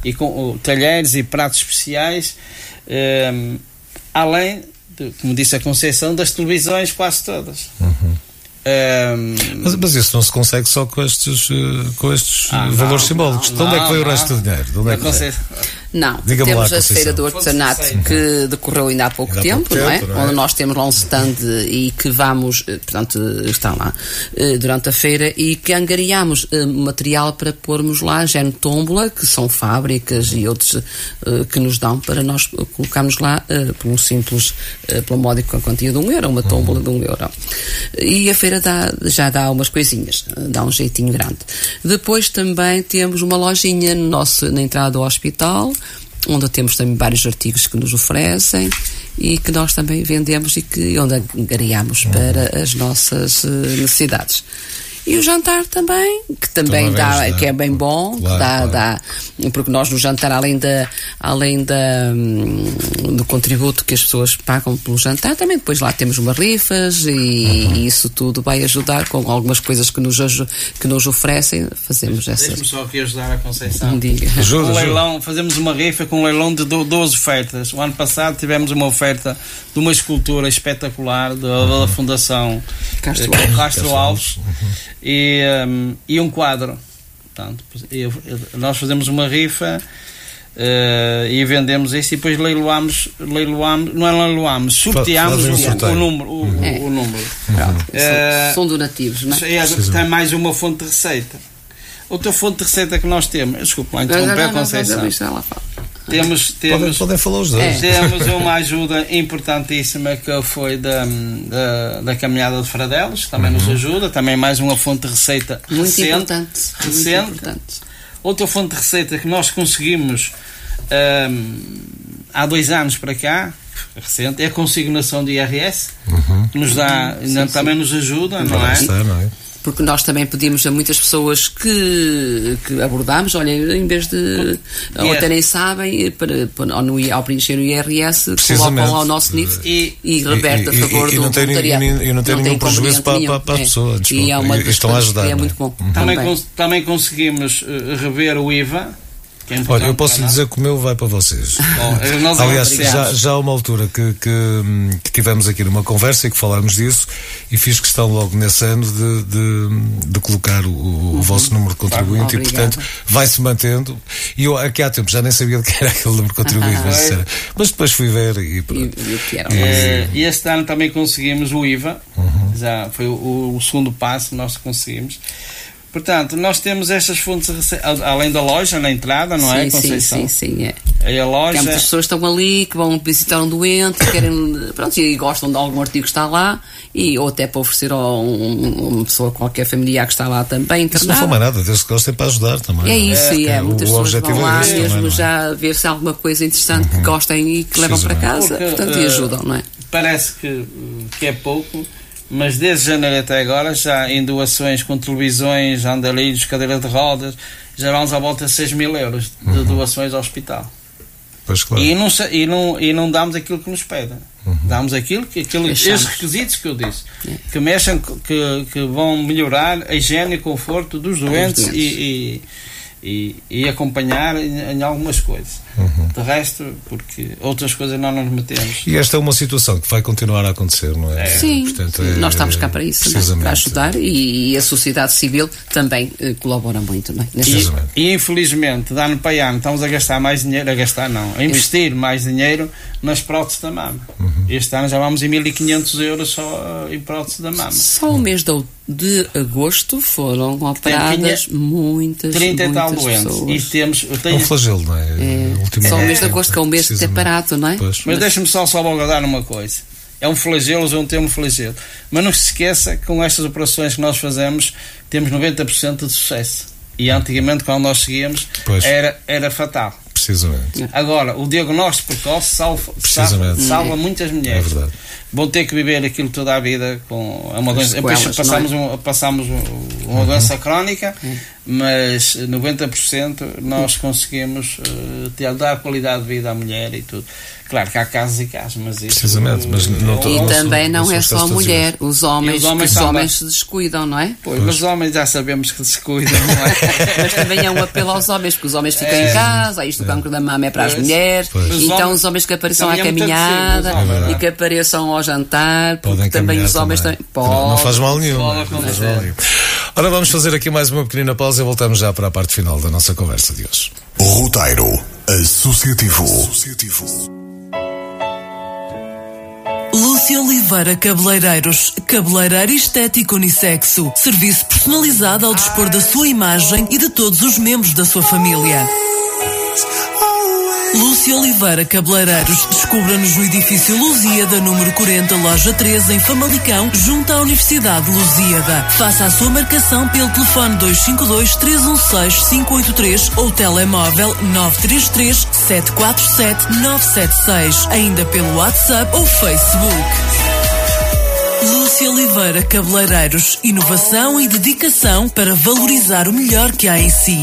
e com uh, talheres e pratos especiais, um, além, de, como disse a Conceição, das televisões quase todas. Um, Mas, mas isso não se consegue só com estes, eh, com estes Ah, eh, não, valores simbólicos. não, de onde é que veio o não, resto do dinheiro? De onde é que? Conceição- Não, Diga-me lá, temos a Conceição. Feira do Artesanato que decorreu ainda há pouco Ainda há tempo, pouco não, é? tempo, não é? Onde nós temos lá um stand e que vamos, eh, portanto, está lá eh, durante a feira e que angariamos eh, material para pormos lá, género tómbola, que são fábricas e outros que nos dão para nós colocarmos lá por um simples, eh, pela módica quantia de um euro, uma tómbola de um euro. E a feira dá, já dá umas coisinhas, dá um jeitinho grande. Depois também temos uma lojinha no nosso, na entrada do hospital, onde temos também vários artigos que nos oferecem e que nós também vendemos e que onde angariamos para as nossas eh, necessidades. E o jantar também, que também, Também dá, que é bem bom, Claro, que dá, claro. dá, porque nós no jantar, além da, além da, hum, do contributo que as pessoas pagam pelo jantar, também depois lá temos umas rifas e, Uhum. e isso tudo vai ajudar com algumas coisas que nos, que nos oferecem, fazemos essas. Deixa-me só aqui ajudar a Conceição. Diga. Ajuda, um leilão, fazemos uma rifa com um leilão de do- 12 ofertas. O ano passado tivemos uma oferta de uma escultura espetacular da, da Fundação Castro eh, Alves. Castro Alves e, um, e um quadro. Portanto, eu- eu- nós fazemos uma rifa eh, e vendemos isso e depois leiloamos, leiloamos não é leiloamos, sorteamos o, o número. O, É. o número. Eh, são, são donativos, não é? É, tem mais uma fonte de receita. Outra fonte de receita que nós temos, desculpa lá Não, não, interromper, não, não, Conceição. não, Temos, Podem, temos, podem falar os dois. temos uma ajuda importantíssima que foi da, da, da caminhada de Fradelos, que também nos ajuda, também mais uma fonte de receita Muito recente. importante. Muito recente. importante. Outra fonte de receita que nós conseguimos hum, há dois anos para cá, recente, é a consignação de IRS, que nos dá, ainda também nos ajuda, não é? Está, não é? Porque nós também pedimos a muitas pessoas que, que abordamos, olha, em vez de. ou até nem sabem, para, para, ao, no, ao preencher o IRS, colocam ao nosso nível E- e, reverte a e- favor e do não tem- voluntariado. e não- e não tem nenhum prejuízo para- nenhum. para- para as É. pessoas, E é uma e estão a ajudar, é é? muito bom. Também, Também. cons- também conseguimos eh, rever o IVA. É Olha, eu posso lhe dizer que o meu vai para vocês. Bom, nós Aliás, já, já há uma altura que, que, hum, que tivemos aqui numa conversa e que falámos disso e fiz questão logo nesse ano de, de, de colocar o, o vosso número de contribuinte e, portanto, vai-se mantendo. E eu aqui há tempo já nem sabia de que era aquele número de contribuinte, mas, depois fui ver e E, pronto. e que era? Eh, E este ano também conseguimos o IVA, Uhum. já foi o, o segundo passo que nós conseguimos. Portanto, nós temos estas fontes além da loja na entrada, não é, sim, sim, Conceição? sim, sim, é. Aí a loja. há muitas pessoas que estão ali, que vão visitar um doente, querem, pronto, e gostam de algum artigo que está lá, e, ou até para oferecer a um- uma pessoa qualquer familiar que está lá também Isso não internada. foi mais nada, desde que gostem para ajudar também. É não isso, e é, O- muitas o pessoas vão é lá também, mesmo é? já ver se há alguma coisa interessante que gostem e que levam para casa, Porque, portanto, e eh, ajudam, não é? Parece que, que é pouco, mas desde janeiro até agora, já em doações com televisões, andarilhos, cadeiras de rodas, já vamos à volta de 6 mil euros de Uhum. doações ao hospital. Pois claro. E, não, e, não, e não damos aquilo que nos pedem. Damos aquilo que aquilo, esses requisitos que eu disse, que mexem, que, que vão melhorar a higiene e conforto dos doentes, doentes. E, e, e, e acompanhar em, em algumas coisas. De resto, porque outras coisas não nos metemos. E esta é uma situação que vai continuar a acontecer, não é? Sim, Portanto, é- nós estamos cá para isso, é? precisamente. para ajudar e, e a sociedade civil também eh, colabora muito, não é? E, e, infelizmente, de ano para ano, estamos a gastar mais dinheiro, a gastar não, a investir mais dinheiro nas próteses da mama. Uhum. Este ano já vamos em 1500 euros só eh, em próteses da mama. Só o mês de, de agosto foram operadas muitas, 30 e tal muitas doentes. pessoas. E temos, eu É um tenho, flagelo, não é? É, Ultimamente. só o mês de agosto, que é um mês de ter Precisamente. parado, não é? Pois. mas deixa-me só salvaguardar uma coisa. É um flagelo, é um termo flagelo. Mas não se esqueça que com estas operações que nós fazemos, temos 90% de sucesso. E antigamente, quando nós seguíamos, Pois. era, era fatal. Precisamente. Agora, o diagnóstico precoce salva, salva, salva muitas É mulheres. verdade. Vão ter que viver aquilo toda a vida com é uma doença. Depois passamos, não um- passamos um- uma doença crónica, mas 90% nós conseguimos eh, ter, dar qualidade de vida à mulher e tudo. Claro que há casos e casos, mas isso. Precisamente, mas não é E não também não, não é só a mulher, os homens, os homens os homens se descuidam, não é? Pois, mas os homens já sabemos que se cuidam, não é? Mas também é um apelo aos homens, porque os homens ficam É. em casa, aí isto o cancro da mama é para as Pois. mulheres, Pois. Então os homens que apareçam à é caminhada homens. e que apareçam ao jantar, porque Podem também os homens também. também. Não, não faz mal pode nenhum. Não acontecer. faz mal nenhum. Ora, vamos fazer aqui mais uma pequenina pausa e voltamos já para a parte final da nossa conversa de hoje. Roteiro Associativo. Associativo. Lúcia Oliveira Cabeleireiros, cabeleireiro estético unissexo. Serviço personalizado ao dispor da sua imagem e de todos os membros da sua família. Lúcia Oliveira Cabeleireiros. Descubra-nos no edifício Lusíada, número 40, loja 13, em Famalicão, junto à Universidade de Lusíada. Faça a sua marcação pelo telefone 252 316 583 ou telemóvel 933 747 976. Ainda pelo WhatsApp ou Facebook. Lúcia Oliveira Cabeleireiros. Inovação e dedicação para valorizar o melhor que há em si.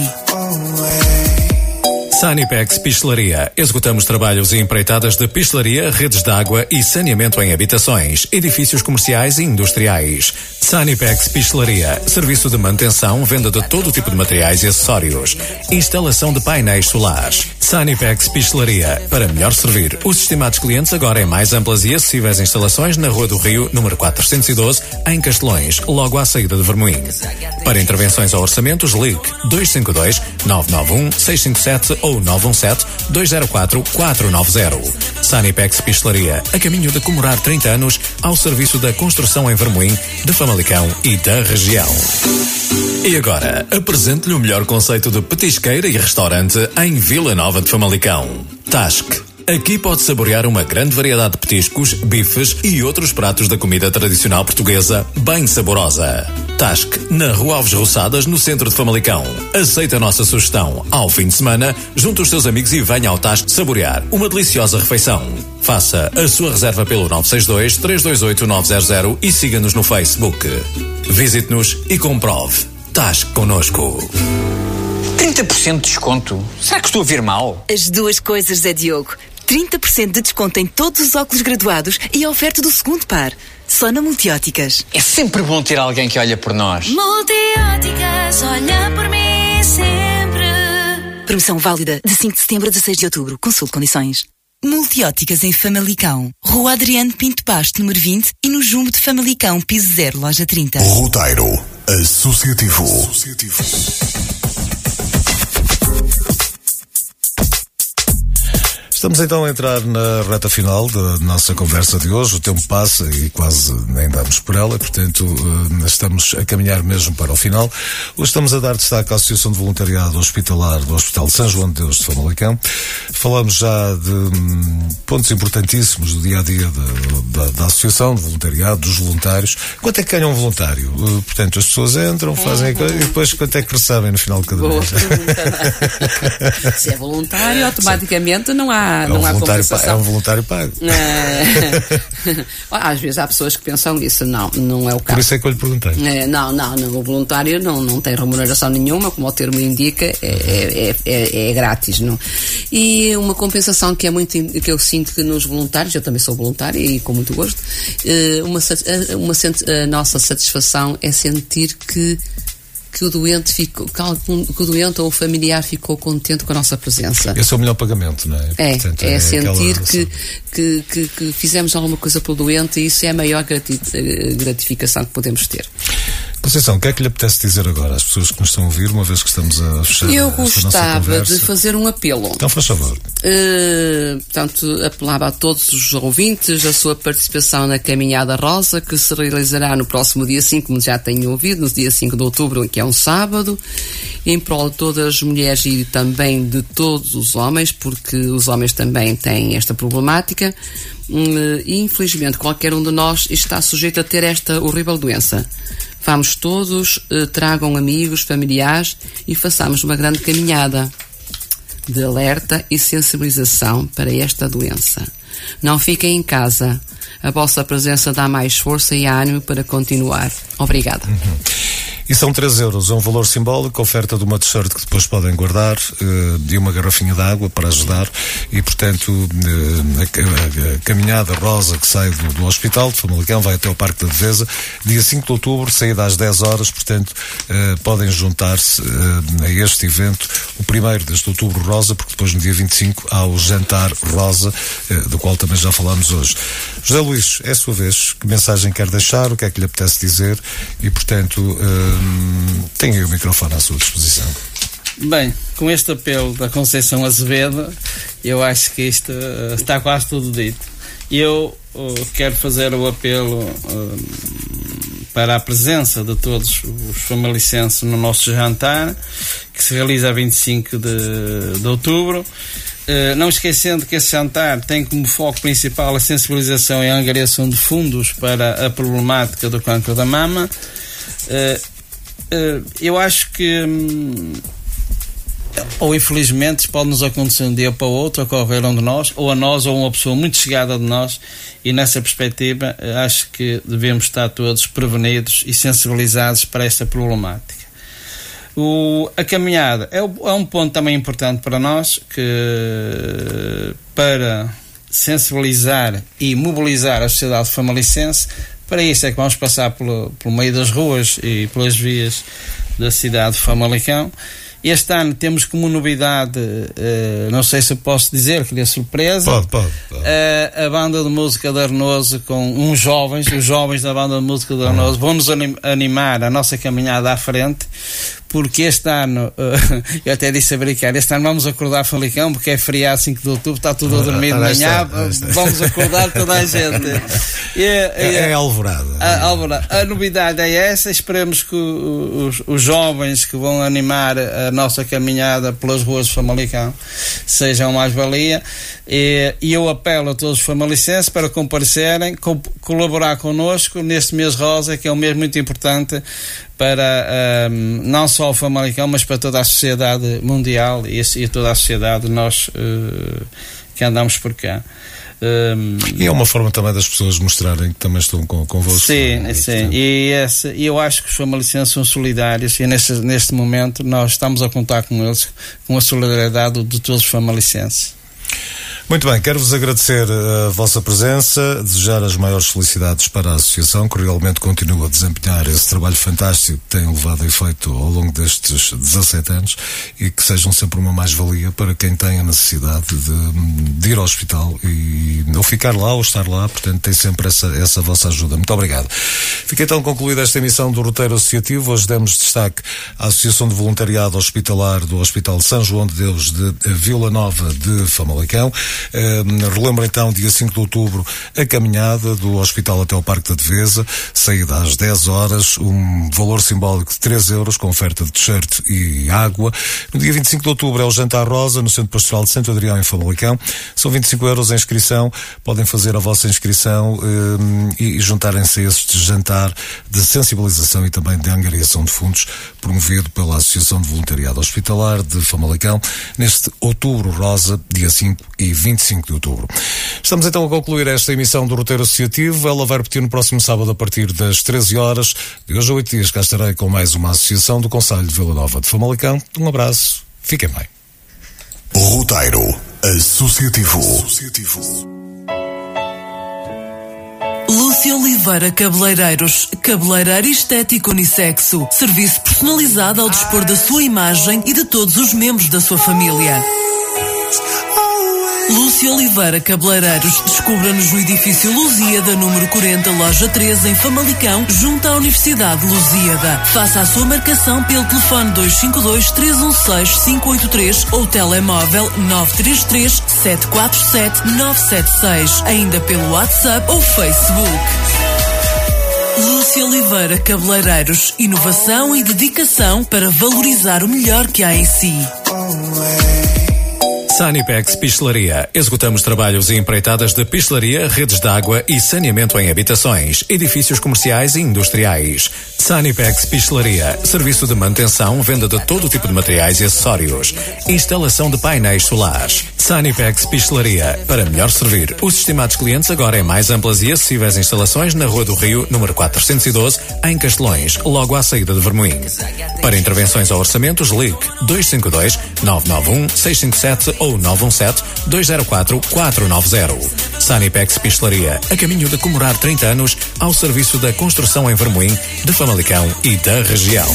Sanipex Pistelaria. Executamos trabalhos e empreitadas de pistelaria, redes de água e saneamento em habitações, edifícios comerciais e industriais. Sanipex Pistelaria. Serviço de manutenção, venda de todo tipo de materiais e acessórios. Instalação de painéis solares. Sanipex Pistelaria. Para melhor servir os estimados clientes agora em mais amplas e acessíveis instalações na Rua do Rio, número 412, em Castelões, logo à saída de Vermoim. Para intervenções ou orçamentos, ligue 252 991 657 ou 917 204 490. Sanipex Pistelaria, a caminho de comemorar 30 anos ao serviço da construção em Vermoim, de Famalicão e da região. E agora, apresento-lhe o melhor conceito de petisqueira e restaurante em Vila Nova de Famalicão. Tasque. Aqui pode saborear uma grande variedade de petiscos, bifes e outros pratos da comida tradicional portuguesa, bem saborosa. Tasque, na Rua Alves Roçadas, no centro de Famalicão. Aceita a nossa sugestão. Ao fim de semana, junte os seus amigos e venha ao Tasque saborear uma deliciosa refeição. Faça a sua reserva pelo 962 328 900 e siga-nos no Facebook. Visite-nos e comprove. Tasque connosco. 30% de desconto? Será que estou a ver mal? As duas coisas, Zé Diogo. 30% de desconto em todos os óculos graduados e a oferta do segundo par. Só na Multióticas. É sempre bom ter alguém que olha por nós. Multióticas, olha por mim sempre. Promoção válida de 5 de setembro a 16 de outubro. Consulte condições. Multióticas em Famalicão. Rua Adriano Pinto Basto, número 20 e no Jumbo de Famalicão, piso 0, loja 30. Roteiro Associativo. Estamos então a entrar na reta final da nossa conversa de hoje. O tempo passa e quase nem damos por ela, portanto, eh, estamos a caminhar mesmo para o final. Hoje estamos a dar destaque à Associação de Voluntariado Hospitalar do Hospital de São João de Deus de Famalicão. Falamos já de hum, pontos importantíssimos do dia a dia da, da, da Associação de Voluntariado, dos voluntários. Quanto é que ganha um voluntário? Eh, Portanto, as pessoas entram, fazem a coisa e depois quanto é que recebem no final de cada Boa mês? Se é voluntário, automaticamente não há, É um, há é um voluntário pago. É. Às vezes há pessoas que pensam isso, não, não é o Por caso. isso é que eu lhe perguntei. É, não, não, não, o voluntário não, não tem remuneração nenhuma, como o termo indica, é, é, é, é grátis. Não? E uma compensação que é muito que eu sinto que nos voluntários, eu também sou voluntária e com muito gosto, eh, uma, eh, uma, a nossa satisfação é sentir que que o doente ficou, que, algum- que o doente ou o familiar ficou contente com a nossa presença. Esse é o melhor pagamento, não é? É, Portanto, é, sentir aquela- que, que, que, que fizemos alguma coisa pelo doente e isso é a maior eh, gratificação que podemos ter. Conceição, o que é que lhe apetece dizer agora às pessoas que nos estão a ouvir, uma vez que estamos a fechar Eu gostava de fazer um apelo. Então, faz favor. Eh, portanto, apelava a todos os ouvintes a sua participação na Caminhada Rosa, que se realizará no próximo dia 5, como já tenho ouvido, no dia 5 de outubro, que é um sábado, em prol de todas as mulheres e também de todos os homens, porque os homens também têm esta problemática. Hum, E, infelizmente, qualquer um de nós está sujeito a ter esta horrível doença. Vamos todos, eh, tragam amigos, familiares e façamos uma grande caminhada de alerta e sensibilização para esta doença. Não fiquem em casa. A vossa presença dá mais força e ânimo para continuar. Obrigada. E são 3 euros, é um valor simbólico, oferta de uma t-shirt que depois podem guardar eh, e uma garrafinha de água para ajudar. E, portanto, eh, a, ca- a- a caminhada rosa que sai do, do hospital de Famalicão vai até ao Parque da Defesa, dia 5 de outubro, saída às 10 horas. Portanto, eh, podem juntar-se a este evento, o primeiro deste outubro rosa, porque depois no dia 25 há o jantar rosa, do qual também já falámos hoje. José Luís, é a sua vez. Que mensagem quer deixar? O que é que lhe apetece dizer? E, portanto, hum, aí o microfone à sua disposição. Bem, com este apelo da Conceição Azevedo, eu acho que isto eh, está quase tudo dito. Eu eh, quero fazer o apelo eh, para a presença de todos os famalicenses no nosso jantar, que se realiza a 25 de, de outubro. Uh, não esquecendo que esse jantar tem como foco principal a sensibilização e a angariação de fundos para a problemática do cancro da mama. Uh, eu acho que, hum, ou infelizmente, pode nos acontecer um dia para o outro, ocorrer um de nós, ou a nós, ou uma pessoa muito chegada de nós, e nessa perspectiva, acho que devemos estar todos prevenidos e sensibilizados para esta problemática. O, a caminhada é, é, um ponto também importante para nós que para sensibilizar e mobilizar a sociedade famalicense. Para isso é que vamos passar pelo, pelo meio das ruas e pelas vias da cidade de Famalicão. Este ano temos como novidade, uh, não sei se posso dizer, que é surpresa. Pode, pode. pode. Uh, a banda de música da Arnoso com uns jovens, os jovens da banda de música da Arnoso, vão nos animar a nossa caminhada à frente porque este ano, eu até disse a brincar, este ano vamos acordar Falicão, porque é feriado 5 de outubro, está tudo a dormir de manhã, vamos acordar toda a gente. E, é, é alvorada. A, alvorada. A novidade é essa, esperemos que os, os, jovens que vão animar a nossa caminhada pelas ruas de Famalicão sejam mais-valia. E, e, eu apelo a todos os famalicenses para comparecerem, co colaborar connosco neste mês rosa, que é um mês muito importante para um, não só o Famalicão, mas para toda a sociedade mundial e, e toda a sociedade, nós uh, que andamos por cá. Um, e é uma forma também das pessoas mostrarem que também estão com, convosco. Sim, é? sim. E esse, eu acho que os famalicenses são solidários e neste, neste momento nós estamos a contar com eles, com a solidariedade de todos os famalicenses. Muito bem, quero-vos agradecer a vossa presença, desejar as maiores felicidades para a Associação, que realmente continua a desempenhar esse trabalho fantástico que tem levado a efeito ao longo destes 17 anos e que sejam sempre uma mais-valia para quem tem a necessidade de, de, ir ao hospital e ou ficar lá ou estar lá, portanto tem sempre essa, essa vossa ajuda. Muito obrigado. Fica então concluída esta emissão do Roteiro Associativo. Hoje demos destaque à Associação de Voluntariado Hospitalar do Hospital São João de Deus de Vila Nova de Famalicão. Uh, relembro então, dia 5 de outubro, a caminhada do hospital até o Parque da Devesa, saída às 10 horas, um valor simbólico de 3 euros, com oferta de t-shirt e água. No dia 25 de outubro é o Jantar Rosa, no Centro Pastoral de Santo Adrião, em Famalicão. São 25 euros a inscrição. Podem fazer a vossa inscrição uh, e, e juntarem-se a este jantar de sensibilização e também de angariação de fundos, promovido pela Associação de Voluntariado Hospitalar de Famalicão, neste outubro rosa, dia 5 e 20 25 de outubro. Estamos então a concluir esta emissão do Roteiro Associativo. Ela vai repetir no próximo sábado a partir das 13 horas. De hoje a 8 dias cá estarei com mais uma associação do Conselho de Vila Nova de Famalicão. Um abraço, fiquem bem. Roteiro Associativo. Associativo. Lúcia Oliveira Cabeleireiros, cabeleireiro estético unissexo, serviço personalizado ao dispor da sua imagem e de todos os membros da sua família. Lúcia Oliveira Cabeleireiros. Descubra-nos no edifício Lusíada, número 40, loja 13, em Famalicão, junto à Universidade Lusíada. Faça a sua marcação pelo telefone 252 316 583 ou telemóvel 933 747 976. Ainda pelo WhatsApp ou Facebook. Lúcia Oliveira Cabeleireiros. Inovação e dedicação para valorizar o melhor que há em si. Sanipex Pistelaria. Executamos trabalhos e empreitadas de pistelaria, redes de água e saneamento em habitações, edifícios comerciais e industriais. Sanipex Pistelaria. Serviço de manutenção, venda de todo tipo de materiais e acessórios. Instalação de painéis solares. Sanipex Pistelaria. Para melhor servir os estimados clientes agora em mais amplas e acessíveis instalações na Rua do Rio, número 412, em Castelões, logo à saída de Vermoim. Para intervenções ou orçamentos, ligue 252 991 657 ou 917 204 490. Sanipex Pistelaria, a caminho de comemorar 30 anos ao serviço da construção em Vermoim, de Famalicão e da região.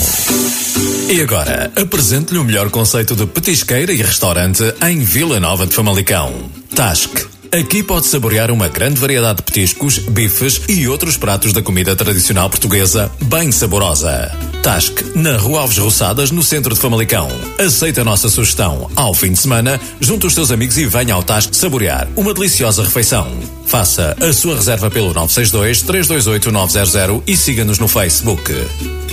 E agora, apresente-lhe o melhor conceito de petisqueira e restaurante em Vila Nova de Famalicão. Tasque Aqui pode saborear uma grande variedade de petiscos, bifes e outros pratos da comida tradicional portuguesa, bem saborosa. Tasque, na Rua Alves Roçadas, no centro de Famalicão. Aceita a nossa sugestão. Ao fim de semana, junte os seus amigos e venha ao Tasque saborear uma deliciosa refeição. Faça a sua reserva pelo 962 328 900 e siga-nos no Facebook.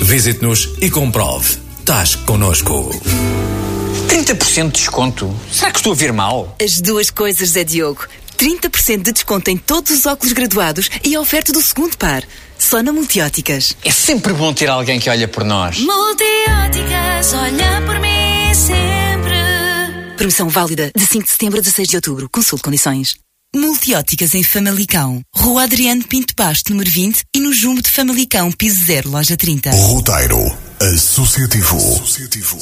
Visite-nos e comprove. Tasque conosco. 30% de desconto? Será que estou a ver mal? As duas coisas, Zé Diogo. 30% de desconto em todos os óculos graduados e a oferta do segundo par. Só na Multióticas. É sempre bom ter alguém que olha por nós. Multióticas, olha por mim sempre. Promoção válida de 5 de setembro a 16 de outubro. Consulte condições. Multióticas em Famalicão. Rua Adriano Pinto Basto, número 20 e no Jumbo de Famalicão, piso 0, loja 30. Roteiro Associativo. Associativo.